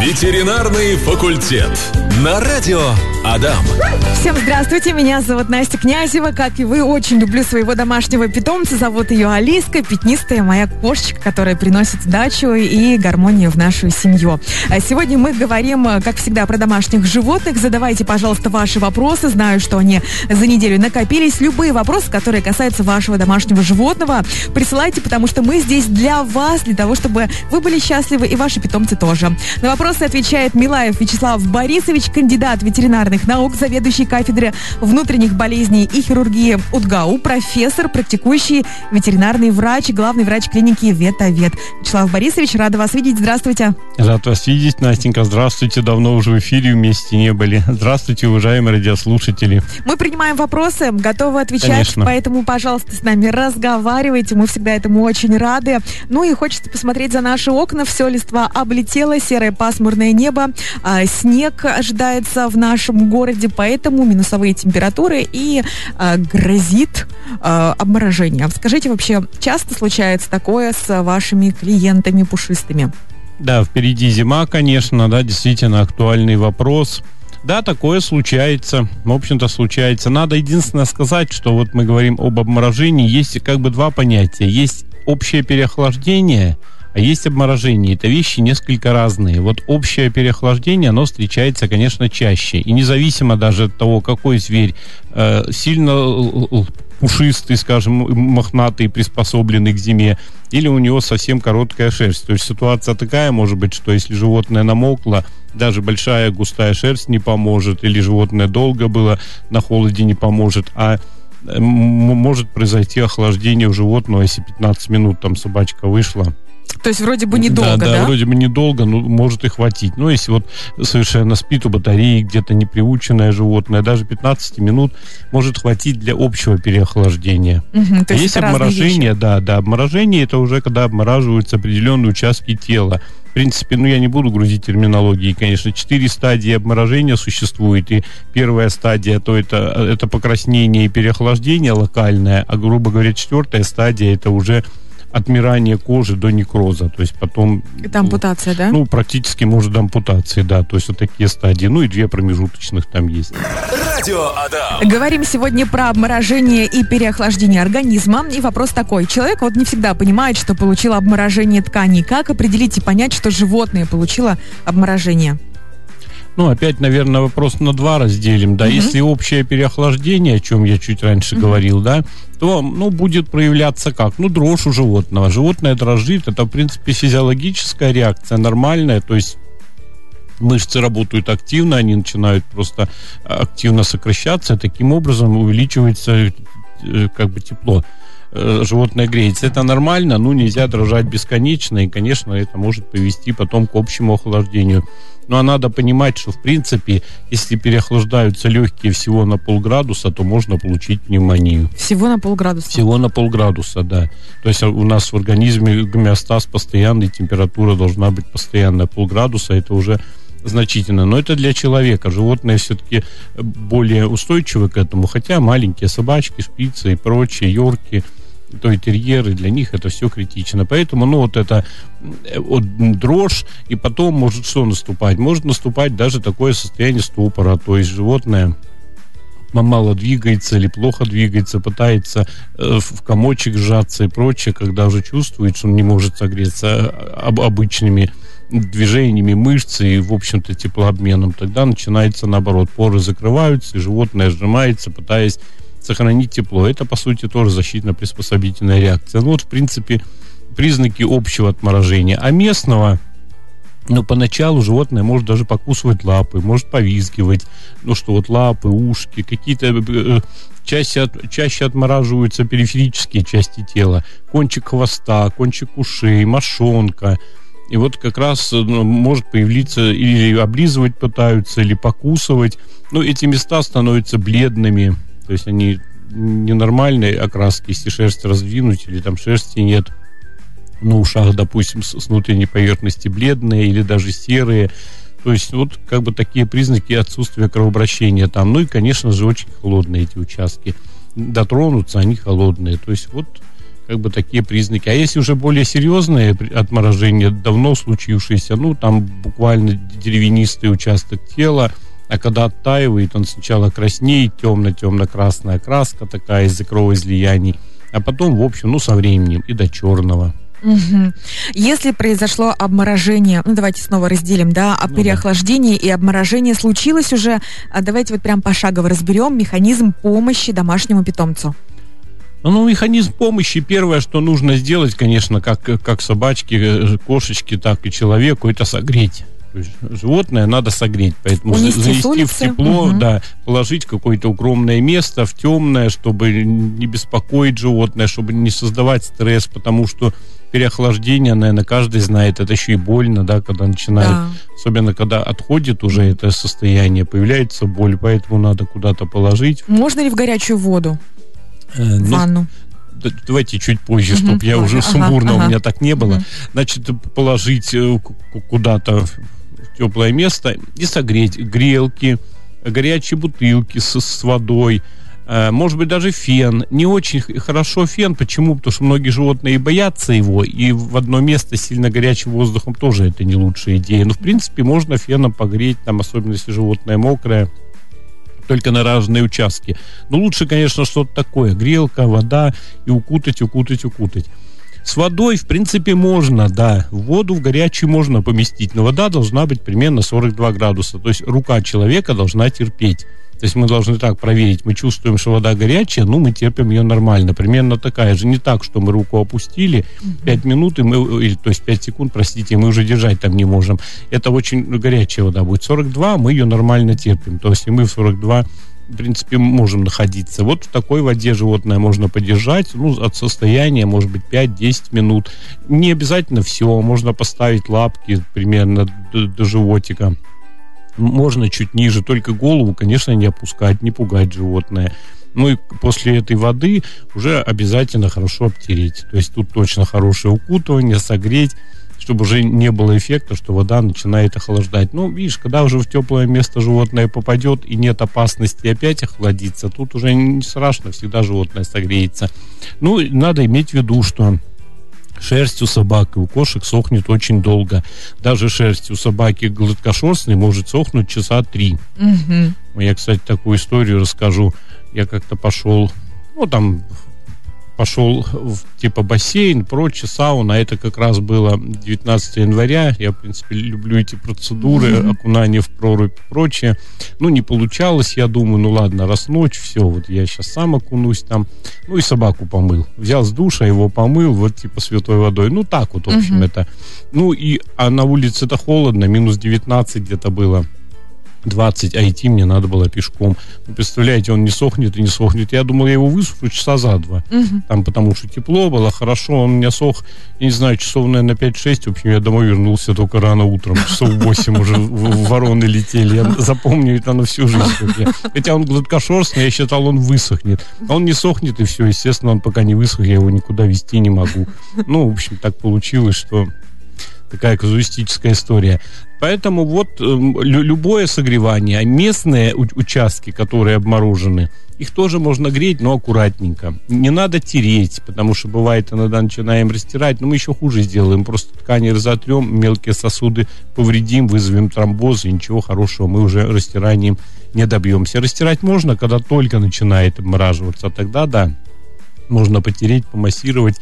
Ветеринарный факультет. На радио Адам. Всем здравствуйте, меня зовут Настя Князева. Как и вы, очень люблю своего домашнего питомца. Зовут ее Алиска, пятнистая моя кошечка, которая приносит дачу и гармонию в нашу семью. А сегодня мы говорим, как всегда, про домашних животных. Задавайте, пожалуйста, ваши вопросы. Знаю, что они за неделю накопились. Любые вопросы, которые касаются вашего домашнего животного, присылайте, потому что мы здесь для вас, для того, чтобы вы были счастливы и ваши питомцы тоже. На вопросы отвечает Милаев Вячеслав Борисович, кандидат ветеринарных наук, заведующий кафедры внутренних болезней и хирургии УДГАУ, профессор, практикующий ветеринарный врач, главный врач клиники Ветовет. Вячеслав Борисович, рада вас видеть. Здравствуйте. Рад вас видеть, Настенька. Здравствуйте. Давно уже в эфире вместе не были. Здравствуйте, уважаемые радиослушатели. Мы принимаем вопросы, готовы отвечать, Конечно. поэтому, пожалуйста, с нами разговаривайте. Мы всегда этому очень рады. Ну и хочется посмотреть за наши окна. Все листва облетело, серое пасмурное небо, а, снег ожидается в нашем городе, поэтому минусовые температуры и а, грозит а, обморожение. Скажите, вообще часто случается такое с вашими клиентами пушистыми? Да, впереди зима, конечно, да, действительно актуальный вопрос. Да, такое случается. В общем-то, случается. Надо единственное сказать, что вот мы говорим об обморожении. Есть как бы два понятия. Есть общее переохлаждение, а есть обморожение. Это вещи несколько разные. Вот общее переохлаждение, оно встречается, конечно, чаще. И независимо даже от того, какой зверь э, сильно пушистый, скажем, мохнатый, приспособленный к зиме, или у него совсем короткая шерсть. То есть ситуация такая может быть, что если животное намокло, даже большая густая шерсть не поможет, или животное долго было на холоде не поможет, а может произойти охлаждение у животного, если 15 минут там собачка вышла. То есть вроде бы недолго, да? Да, да, вроде бы недолго, но может и хватить. Но если вот совершенно спит у батареи, где-то неприученное животное, даже 15 минут может хватить для общего переохлаждения. Мгм, то есть есть это разные обморожение, да, да. Обморожение это уже когда обмораживаются определенные участки тела. В принципе, ну я не буду грузить терминологии, конечно. Четыре стадии обморожения существует. И первая стадия, то это, это покраснение и переохлаждение локальное, а, грубо говоря, четвертая стадия это уже отмирание кожи до некроза. То есть потом... Это ампутация, да? Ну, практически может до ампутации, да. То есть вот такие стадии. Ну и две промежуточных там есть. Радио Адам. Говорим сегодня про обморожение и переохлаждение организма. И вопрос такой. Человек вот не всегда понимает, что получил обморожение тканей. Как определить и понять, что животное получило обморожение? Ну, опять, наверное, вопрос на два разделим, да. Мгм. Если общее переохлаждение, о чем я чуть раньше говорил, да, то, ну, будет проявляться как? Ну, дрожь у животного. Животное дрожит, это, в принципе, физиологическая реакция, нормальная, то есть мышцы работают активно, они начинают просто активно сокращаться, и таким образом увеличивается э, как бы тепло э, животное греется. Это нормально, ну нельзя дрожать бесконечно, и, конечно, это может привести потом к общему охлаждению. Ну, а надо понимать, что, в принципе, если переохлаждаются легкие всего на полградуса, то можно получить пневмонию. Всего на полградуса. Всего на полградуса, да. То есть у нас в организме гомеостаз постоянный, температура должна быть постоянная. Полградуса это уже значительно. Но это для человека. Животные все-таки более устойчивы к этому. Хотя маленькие собачки, шпицы и прочие, йорки, то и терьеры, для них это все критично. Поэтому, ну, вот это э, вот дрожь, и потом может что наступать? Может наступать даже такое состояние ступора. То есть животное мало двигается или плохо двигается, пытается э, в комочек сжаться и прочее, когда уже чувствует, что он не может согреться э, об, обычными движениями мышц и, в общем-то, теплообменом, тогда начинается наоборот. Поры закрываются, и животное сжимается, пытаясь сохранить тепло. Это, по сути, тоже защитно-приспособительная реакция. Ну, вот, в принципе, признаки общего отморожения. А местного, но поначалу животное может даже покусывать лапы, может повизгивать, ну что вот лапы, ушки, какие-то э, чаще, от- чаще отмораживаются периферические части тела, кончик хвоста, кончик ушей, мошонка. И вот как раз э, ну, может появиться или облизывать пытаются, или покусывать. Но эти места становятся бледными, то есть они ненормальной окраски, если шерсть раздвинуть или там шерсти нет на ушах, допустим, с, внутренней поверхности бледные или даже серые. То есть вот как бы такие признаки отсутствия кровообращения там. Ну и, конечно же, очень холодные эти участки. Дотронуться, они холодные. То есть вот как бы такие признаки. А если уже более серьезное отморожение, давно случившееся, ну, там буквально деревянистый участок тела, а когда оттаивает, он сначала краснеет, темно-темно-красная краска такая из-за кровоизлияний, а потом, в общем, ну, со временем и до черного. Угу. Если произошло обморожение, ну давайте снова разделим, да, о ну, переохлаждении да. и обморожение случилось уже, а давайте вот прям пошагово разберем механизм помощи домашнему питомцу. Ну, механизм помощи, первое, что нужно сделать, конечно, как, как собачке, э, кошечке, так и человеку, это согреть. То есть животное надо согреть, поэтому Унести завести в тепло, угу. да, положить какое-то укромное место, в темное, чтобы не беспокоить животное, чтобы не создавать стресс, потому что переохлаждение, наверное, каждый знает, это еще и больно, да, когда начинает, да. особенно когда отходит уже это состояние, появляется боль, поэтому надо куда-то положить. Можно ли в горячую воду? Э, ну, ванну? давайте чуть позже, чтобы угу, я уже ага, сумбурно, ага. у меня так не было. Угу. Значит, положить э, куда-то в теплое место и согреть грелки, горячие бутылки с, с водой, Э, может быть, даже фен. Не очень хорошо фен. Почему? Потому что многие животные боятся его, и в одно место сильно горячим воздухом тоже это не лучшая идея. Но, в принципе, можно феном погреть, там, особенно если животное мокрое, только на разные участки. Но лучше, конечно, что-то такое. Грелка, вода, и укутать, укутать, укутать. С водой, в принципе, можно, да. Воду в горячую можно поместить, но вода должна быть примерно 42 градуса. То есть рука человека должна терпеть. То есть мы должны так проверить, мы чувствуем, что вода горячая, ну, мы терпим ее нормально. Примерно такая же. Не так, что мы руку опустили, угу. 5 минут, и мы, или, то есть 5 секунд, простите, мы уже держать там не можем. Это очень горячая вода будет. 42, мы ее нормально терпим. То есть и мы в 42 в принципе, можем находиться. Вот в такой воде животное можно подержать, ну, от состояния, может быть, 5-10 минут. Не обязательно все, можно поставить лапки примерно до, до животика можно чуть ниже, только голову, конечно, не опускать, не пугать животное. Ну и после этой воды уже обязательно хорошо обтереть. То есть тут точно хорошее укутывание, согреть, чтобы уже не было эффекта, что вода начинает охлаждать. Ну, видишь, когда уже в теплое место животное попадет и нет опасности опять охладиться, тут уже не страшно, всегда животное согреется. Ну, надо иметь в виду, что шерсть у собак и у кошек сохнет очень долго. Даже шерсть у собаки гладкошерстной может сохнуть часа три. Угу. Я, кстати, такую историю расскажу. Я как-то пошел, ну, там пошел в типа бассейн, прочее, сауна. Это как раз было 19 января. Я, в принципе, люблю эти процедуры, mm-hmm. окунание в прорубь и прочее. Ну, не получалось. Я думаю, ну ладно, раз ночь, все, вот я сейчас сам окунусь там. Ну, и собаку помыл. Взял с душа, его помыл, вот типа святой водой. Ну, так вот, в общем, mm-hmm. это. Ну, и а на улице-то холодно, минус 19 где-то было. 20, а идти мне надо было пешком. Вы представляете, он не сохнет и не сохнет. Я думал, я его высушу часа за два. Угу. Там, потому что тепло было, хорошо, он у меня сох, я не знаю, часов, наверное, 5-6. В общем, я домой вернулся только рано утром, часов 8 уже вороны летели. Я запомню это на всю жизнь. Хотя он гладкошерстный, я считал, он высохнет. Он не сохнет, и все, естественно, он пока не высох, я его никуда вести не могу. Ну, в общем, так получилось, что такая казуистическая история. Поэтому вот э, любое согревание, местные участки, которые обморожены, их тоже можно греть, но аккуратненько. Не надо тереть, потому что бывает иногда начинаем растирать, но мы еще хуже сделаем. Просто ткани разотрем, мелкие сосуды повредим, вызовем тромбоз, и ничего хорошего мы уже растиранием не добьемся. Растирать можно, когда только начинает обмораживаться, тогда да, можно потереть, помассировать,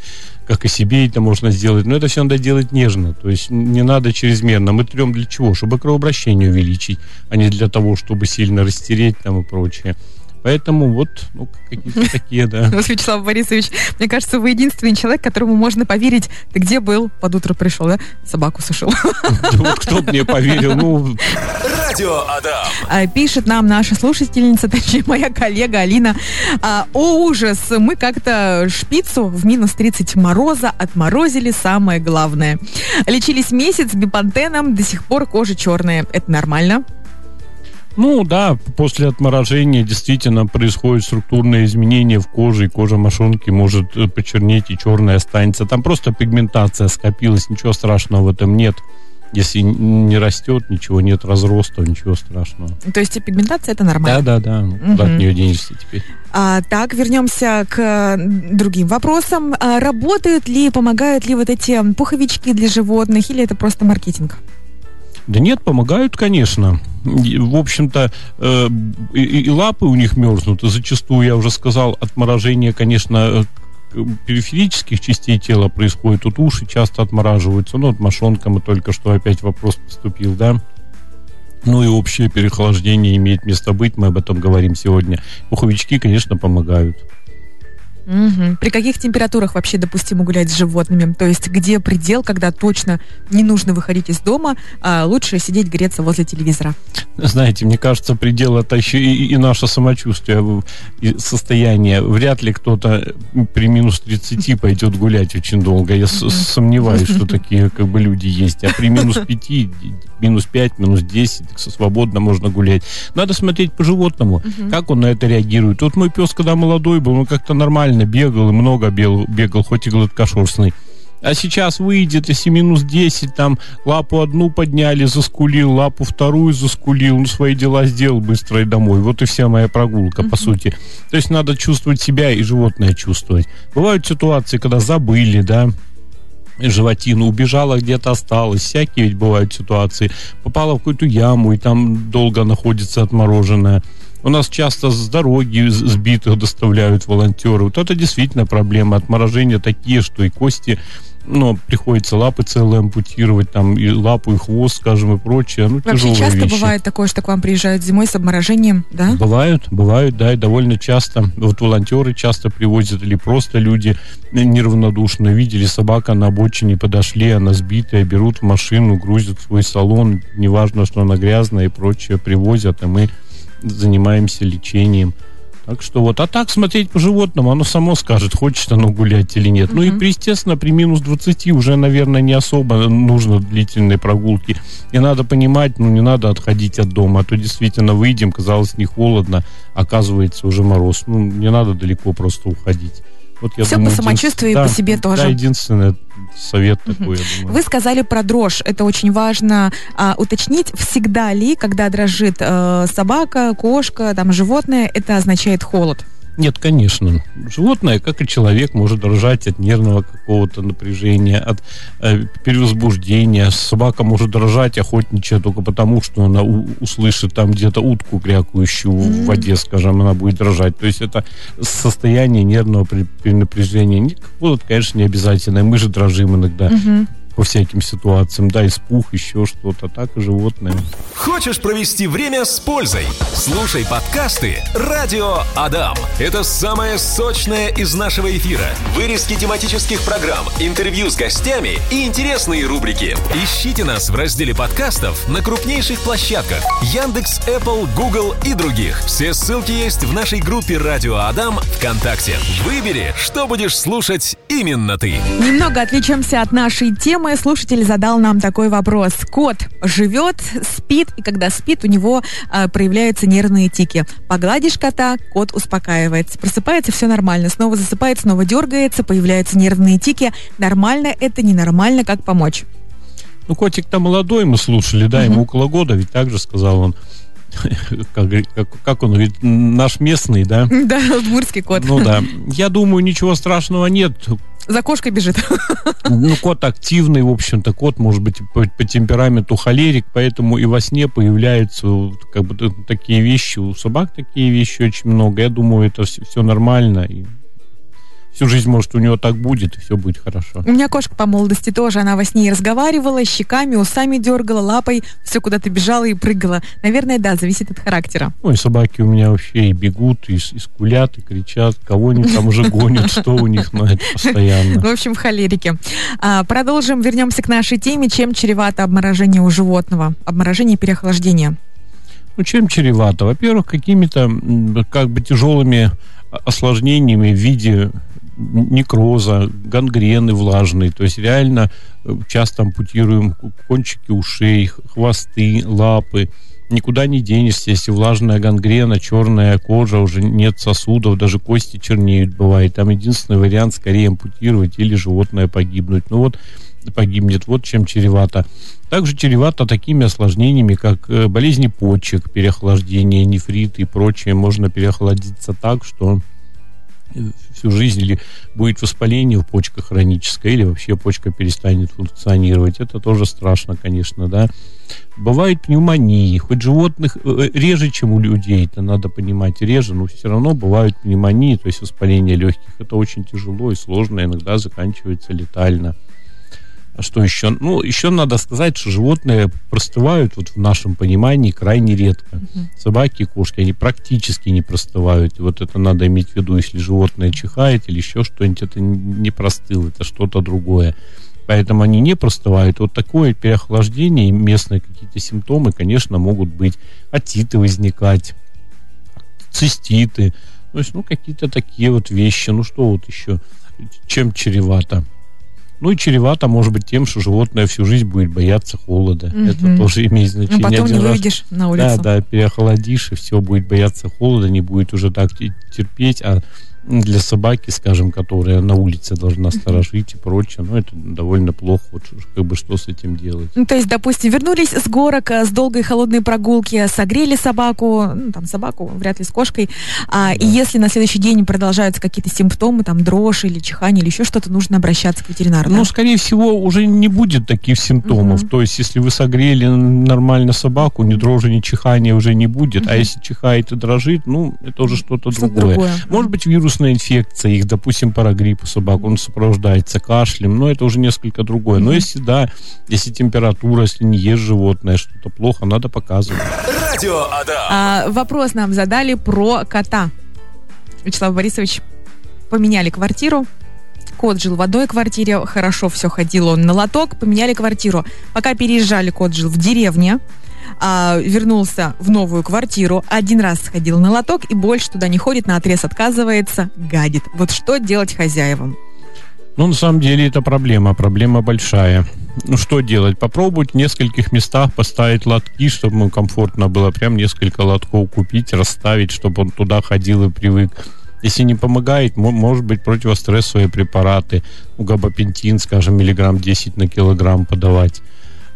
как и себе это можно сделать. Но это все надо делать нежно, то есть не надо чрезмерно. Мы трем для чего? Чтобы кровообращение увеличить, а не для того, чтобы сильно растереть там и прочее. Поэтому вот, ну, какие-то такие, да. Вячеслав Борисович, мне кажется, вы единственный человек, которому можно поверить. Ты где был? Под утро пришел, да? Собаку сушил. Вот кто мне поверил, ну... Радио Адам. А, пишет нам наша слушательница, точнее, моя коллега Алина. А, О, ужас! Мы как-то шпицу в минус 30 мороза отморозили самое главное. Лечились месяц бипантеном, до сих пор кожа черная. Это нормально? Ну да, после отморожения действительно происходят структурные изменения в коже, и кожа мошонки может э, почернеть и черная останется. Там просто пигментация скопилась, ничего страшного в этом нет. Если не растет, ничего нет разроста, ничего страшного. То есть и пигментация это нормально? Да, да, да. Ну, Куда от нее денешься теперь? А, так, вернемся к другим вопросам. А, работают ли, помогают ли вот эти пуховички для животных, или это просто маркетинг? Да нет, помогают, конечно. В общем-то, э, и, и лапы у них мерзнут. И зачастую, я уже сказал, отморожение, конечно, периферических частей тела происходит. Тут уши часто отмораживаются. Ну, от мошонка мы только что опять вопрос поступил, да? Ну и общее переохлаждение имеет место быть, мы об этом говорим сегодня. Пуховички, конечно, помогают. Угу. При каких температурах вообще допустимо гулять с животными? То есть где предел, когда точно не нужно выходить из дома, а лучше сидеть греться возле телевизора? Знаете, мне кажется, предел это еще и, и наше самочувствие, и состояние. Вряд ли кто-то при минус 30 пойдет гулять очень долго. Я сомневаюсь, что такие как бы люди есть. А при минус 5, минус 5, минус 10 свободно можно гулять. Надо смотреть по животному, как он на это реагирует. Вот мой пес, когда молодой был, он как-то нормально бегал и много бегал, бегал хоть и гладкошерстный. А сейчас выйдет, если минус 10, там лапу одну подняли, заскулил, лапу вторую заскулил, ну, свои дела сделал быстро и домой. Вот и вся моя прогулка, mm-hmm. по сути. То есть надо чувствовать себя и животное чувствовать. Бывают ситуации, когда забыли, да, животину, убежала где-то осталась. Всякие ведь бывают ситуации. Попала в какую-то яму, и там долго находится отмороженная. У нас часто с дороги сбитых доставляют волонтеры. Вот это действительно проблема. Отморожения такие, что и кости но приходится лапы целые ампутировать, там и лапу, и хвост, скажем, и прочее. Ну, Вообще часто вещи. бывает такое, что к вам приезжают зимой с обморожением, да? Бывают, бывают, да, и довольно часто. Вот волонтеры часто привозят, или просто люди неравнодушно видели, собака на обочине, подошли, она сбитая, берут в машину, грузят в свой салон, неважно, что она грязная и прочее, привозят, и мы занимаемся лечением. Так что вот, а так смотреть по животному, оно само скажет, хочет оно гулять или нет. Mm-hmm. Ну и, естественно, при минус 20 уже, наверное, не особо нужно длительные прогулки. И надо понимать, ну не надо отходить от дома, а то действительно выйдем, казалось, не холодно, оказывается уже мороз. Ну, не надо далеко просто уходить. Вот я Все думаю, по самочувствию един... и по себе тоже. Да, единственное совет такой, я думаю. Вы сказали про дрожь. Это очень важно а, уточнить. Всегда ли, когда дрожит э, собака, кошка, там животное, это означает холод? Нет, конечно. Животное, как и человек, может дрожать от нервного какого-то напряжения, от э, перевозбуждения. Собака может дрожать охотничая только потому, что она у- услышит там где-то утку крякающую mm-hmm. в воде, скажем, она будет дрожать. То есть это состояние нервного перенапряжения. Холод, конечно, не обязательно. Мы же дрожим иногда. Mm-hmm по всяким ситуациям, да, испух, еще что-то, так и животные. Хочешь провести время с пользой? Слушай подкасты «Радио Адам». Это самое сочное из нашего эфира. Вырезки тематических программ, интервью с гостями и интересные рубрики. Ищите нас в разделе подкастов на крупнейших площадках Яндекс, Apple, Google и других. Все ссылки есть в нашей группе «Радио Адам» ВКонтакте. Выбери, что будешь слушать именно ты. Немного отвлечемся от нашей темы мой слушатель задал нам такой вопрос. Кот живет, спит, и когда спит, у него э, проявляются нервные тики. Погладишь кота, кот успокаивается. Просыпается, все нормально. Снова засыпает, снова дергается, появляются нервные тики. Нормально это, ненормально, как помочь? Ну, котик-то молодой, мы слушали, да, ему около года, ведь так же сказал он. Как, как, как он, ведь наш местный, да? Да, удмурский кот. Ну да. Я думаю, ничего страшного нет. За кошкой бежит. Ну, кот активный, в общем-то, кот может быть по, по темпераменту холерик, поэтому и во сне появляются как бы такие вещи. У собак такие вещи очень много. Я думаю, это все, все нормально. И всю жизнь, может, у него так будет, и все будет хорошо. У меня кошка по молодости тоже, она во сне разговаривала, щеками, усами дергала, лапой, все куда-то бежала и прыгала. Наверное, да, зависит от характера. Ой, собаки у меня вообще и бегут, и, и скулят, и кричат, кого они там уже гонят, что у них, но это постоянно. В общем, холерики. А, продолжим, вернемся к нашей теме. Чем чревато обморожение у животного? Обморожение и переохлаждение. Ну, чем чревато? Во-первых, какими-то как бы тяжелыми осложнениями в виде некроза, гангрены влажные. То есть реально э, часто ампутируем кончики ушей, хвосты, лапы. Никуда не денешься, если влажная гангрена, черная кожа, уже нет сосудов, даже кости чернеют бывает. Там единственный вариант скорее ампутировать или животное погибнуть. Ну вот погибнет. Вот чем чревато. Также чревато такими осложнениями, как э, болезни почек, переохлаждение, нефрит и прочее. Можно переохладиться так, что всю жизнь или будет воспаление в почках хроническое, или вообще почка перестанет функционировать. Это тоже страшно, конечно, да. Бывают пневмонии, хоть животных э, реже, чем у людей, это надо понимать, реже, но все равно бывают пневмонии, то есть воспаление легких. Это очень тяжело и сложно, иногда заканчивается летально. А что еще? Ну, еще надо сказать, что животные простывают, вот в нашем понимании, крайне редко. Uh-huh. Собаки и кошки, они практически не простывают. Вот это надо иметь в виду, если животное чихает или еще что-нибудь, это не простыл, это что-то другое. Поэтому они не простывают. Вот такое переохлаждение и местные какие-то симптомы, конечно, могут быть. Отиты возникать, циститы. То есть, ну, какие-то такие вот вещи. Ну, что вот еще? Чем чревато? Ну и чревато может быть тем, что животное всю жизнь будет бояться холода. Угу. Это тоже имеет значение. Ну, потом Один не выйдешь на улицу. Да, да, переохладишь, и все, будет бояться холода, не будет уже так терпеть, а для собаки, скажем, которая на улице должна сторожить и прочее, ну, это довольно плохо. Вот как бы что с этим делать? Ну, то есть, допустим, вернулись с горок, э, с долгой холодной прогулки, согрели собаку, ну, там, собаку, вряд ли с кошкой, а, да. и если на следующий день продолжаются какие-то симптомы, там, дрожь или чихание или еще что-то, нужно обращаться к ветеринару, Ну, да? скорее всего, уже не будет таких симптомов. Угу. То есть, если вы согрели нормально собаку, ни дрожи, ни чихания уже не будет, угу. а если чихает и дрожит, ну, это уже что-то что другое. другое. Может быть, вирус вирусная инфекция, их, допустим, парагрипп у собак, он сопровождается кашлем, но это уже несколько другое. Но если, да, если температура, если не ест животное, что-то плохо, надо показывать. Радио Адам. А, вопрос нам задали про кота. Вячеслав Борисович, поменяли квартиру, кот жил в одной квартире, хорошо все ходил он на лоток, поменяли квартиру. Пока переезжали, кот жил в деревне, а, вернулся в новую квартиру, один раз сходил на лоток и больше туда не ходит, на отрез отказывается, гадит. Вот что делать хозяевам? Ну, на самом деле, это проблема, проблема большая. Ну, что делать? Попробовать в нескольких местах поставить лотки, чтобы ему комфортно было. Прям несколько лотков купить, расставить, чтобы он туда ходил и привык. Если не помогает, может быть, противострессовые препараты. У габапентин, скажем, миллиграмм 10 на килограмм подавать.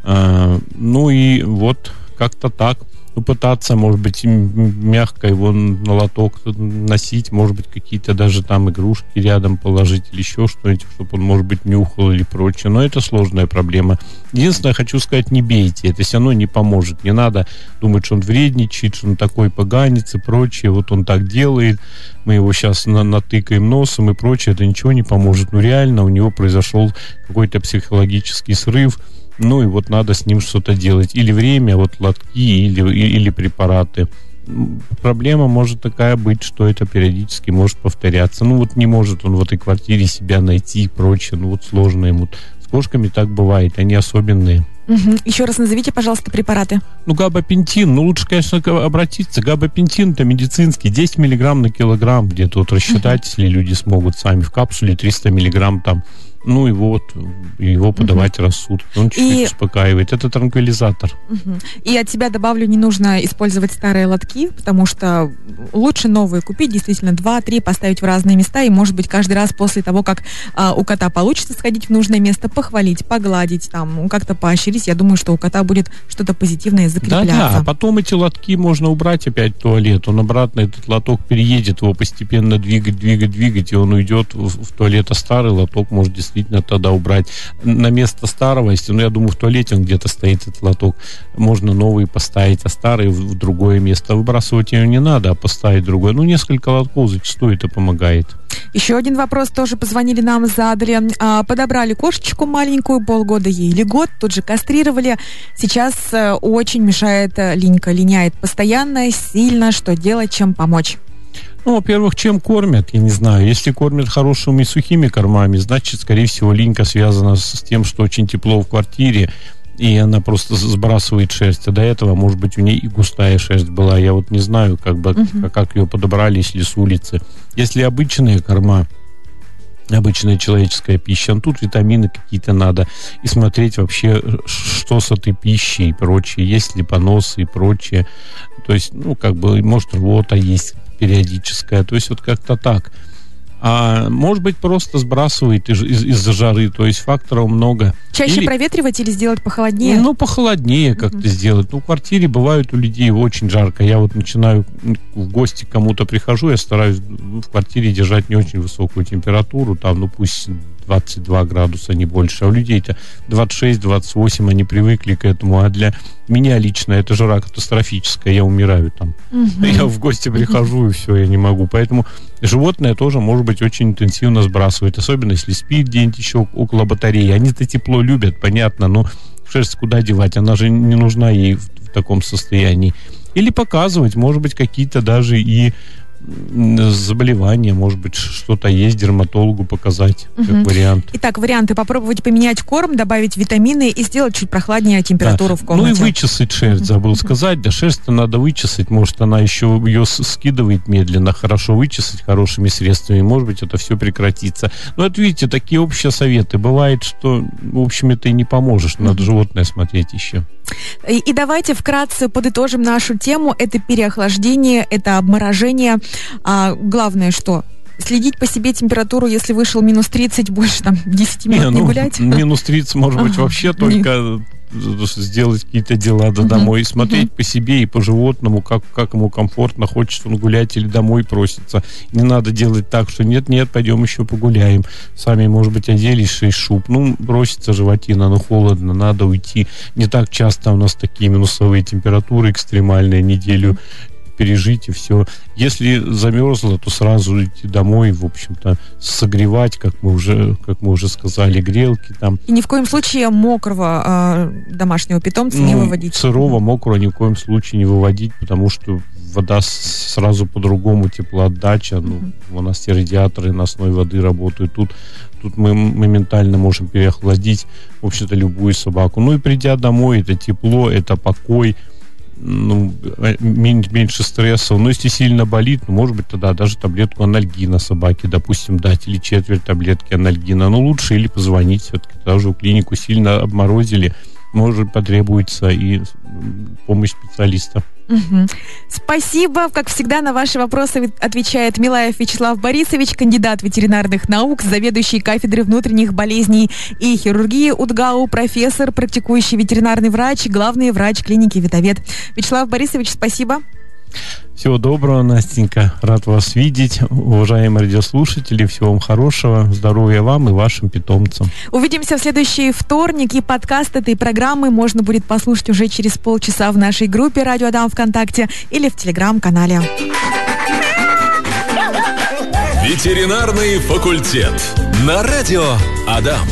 А, ну и вот как-то так попытаться, может быть, мягко его на лоток носить, может быть, какие-то даже там игрушки рядом положить или еще что-нибудь, чтобы он, может быть, нюхал или прочее. Но это сложная проблема. Единственное, хочу сказать, не бейте. Это все равно не поможет. Не надо думать, что он вредничает, что он такой поганец и прочее. Вот он так делает. Мы его сейчас на натыкаем носом и прочее. Это ничего не поможет. Но реально у него произошел какой-то психологический срыв ну и вот надо с ним что-то делать. Или время, вот лотки, или, или препараты. Проблема может такая быть, что это периодически может повторяться. Ну вот не может он в этой квартире себя найти и прочее. Ну вот сложно ему. С кошками так бывает, они особенные. Угу. Еще раз назовите, пожалуйста, препараты. Ну, габапентин. Ну, лучше, конечно, обратиться. Габапентин это медицинский. 10 миллиграмм на килограмм где-то. Вот рассчитать, угу. если люди смогут сами в капсуле 300 миллиграмм там ну и вот, его подавать угу. рассудки. Он чуть-чуть и... успокаивает. Это транквилизатор. Угу. И от тебя добавлю, не нужно использовать старые лотки, потому что лучше новые купить, действительно, два-три поставить в разные места, и, может быть, каждый раз после того, как а, у кота получится сходить в нужное место, похвалить, погладить, там, как-то поощрить, я думаю, что у кота будет что-то позитивное закрепляться. Да-да, потом эти лотки можно убрать опять в туалет, он обратно этот лоток переедет, его постепенно двигать, двигать, двигать, и он уйдет в, в туалет, а старый лоток может действительно действительно тогда убрать. На место старого, если, ну, я думаю, в туалете он где-то стоит, этот лоток, можно новый поставить, а старый в, другое место. Выбрасывать ее не надо, а поставить другое. Ну, несколько лотков зачастую это помогает. Еще один вопрос тоже позвонили нам, задали. Подобрали кошечку маленькую, полгода ей или год, тут же кастрировали. Сейчас а, очень мешает а, линька, линяет постоянно, сильно, что делать, чем помочь. Ну, во-первых, чем кормят, я не знаю. Если кормят хорошими сухими кормами, значит, скорее всего, линька связана с тем, что очень тепло в квартире, и она просто сбрасывает шерсть. А до этого, может быть, у нее и густая шерсть была. Я вот не знаю, как бы, uh-huh. как ее подобрали, если с улицы. Если обычные корма, обычная человеческая пища. Ну, тут витамины какие-то надо. И смотреть вообще, что с этой пищей и прочее. Есть ли поносы и прочее. То есть, ну, как бы, может, рвота есть периодическая. То есть вот как-то так. а может быть просто сбрасывает из- из- из-за жары, то есть факторов много. Чаще Или- проветривать или сделать похолоднее? Ну, похолоднее как-то сделать. Ну, в квартире бывает у людей очень жарко. Я вот начинаю в гости к кому-то прихожу, я стараюсь ну, в квартире держать не очень высокую температуру, там, ну, пусть 22 градуса, не больше. А у людей-то 26-28, они привыкли к этому. А для меня лично это жара катастрофическая, я умираю там. Мгм. Я в гости прихожу, и все, я не могу. Поэтому животное тоже, может быть, очень интенсивно сбрасывает. Особенно, если спит где-нибудь еще около батареи. Они-то тепло любят, понятно, но шерсть куда девать? Она же не нужна ей в, в таком состоянии. Или показывать, может быть, какие-то даже и м, заболевания, может быть, что-то есть, дерматологу показать, Мгм. как вариант. Итак, варианты. Попробовать поменять корм, добавить витамины и сделать чуть прохладнее температуру Да. в комнате. Ну и вычесать шерсть, забыл сказать. Да шерсть-то надо вычесать. Может, она еще ее скидывает медленно. Хорошо вычесать хорошими средствами. Может быть, это все прекратится. Но это, видите, такие общие советы. Бывает, что, в общем, это и не поможешь. Надо животное смотреть еще. И, и давайте вкратце подытожим нашу тему. Это переохлаждение, это обморожение. А главное, что следить по себе температуру, если вышел минус 30, больше там 10 минут не, ну, гулять. минус 30, может быть, вообще только сделать какие-то дела Мгм. домой, и смотреть по себе и по животному, как, как ему комфортно, хочет он гулять или домой просится. Не надо делать так, что нет-нет, пойдем еще погуляем. Сами, может быть, оделись шесть шуб. Ну, бросится животина, ну, холодно, надо уйти. Не так часто у нас такие минусовые температуры экстремальные, неделю пережить и все. Если замерзло, то сразу идти домой, в общем-то, согревать, как мы уже, как мы уже сказали, грелки там. И ни в коем случае мокрого а, домашнего питомца не Ну, выводить. Сырого, мокрого ни в коем случае не выводить, потому что вода сразу по-другому, теплоотдача. Ну, у нас все радиаторы носной воды работают. Тут, тут мы моментально можем переохладить, в общем-то, любую собаку. Ну и придя домой, это тепло, это покой, ну, мен- меньше стресса. Но если сильно болит, ну, может быть, тогда даже таблетку анальгина собаке, допустим, дать, или четверть таблетки анальгина. Но лучше или позвонить все-таки, даже клинику сильно обморозили, может, потребуется и помощь специалиста. Мгм. Спасибо. Как всегда, на ваши вопросы отвечает Милаев Вячеслав Борисович, кандидат ветеринарных наук, заведующий кафедрой внутренних болезней и хирургии УДГАУ, профессор, практикующий ветеринарный врач, главный врач клиники «Витовед». Вячеслав Борисович, спасибо. Всего доброго, Настенька. Рад вас видеть. Уважаемые радиослушатели, всего вам хорошего. Здоровья вам и вашим питомцам. Увидимся в следующий вторник, и подкаст этой программы можно будет послушать уже через полчаса в нашей группе «Радио Адам ВКонтакте» или в Телеграм-канале. Ветеринарный факультет. На радио Адам.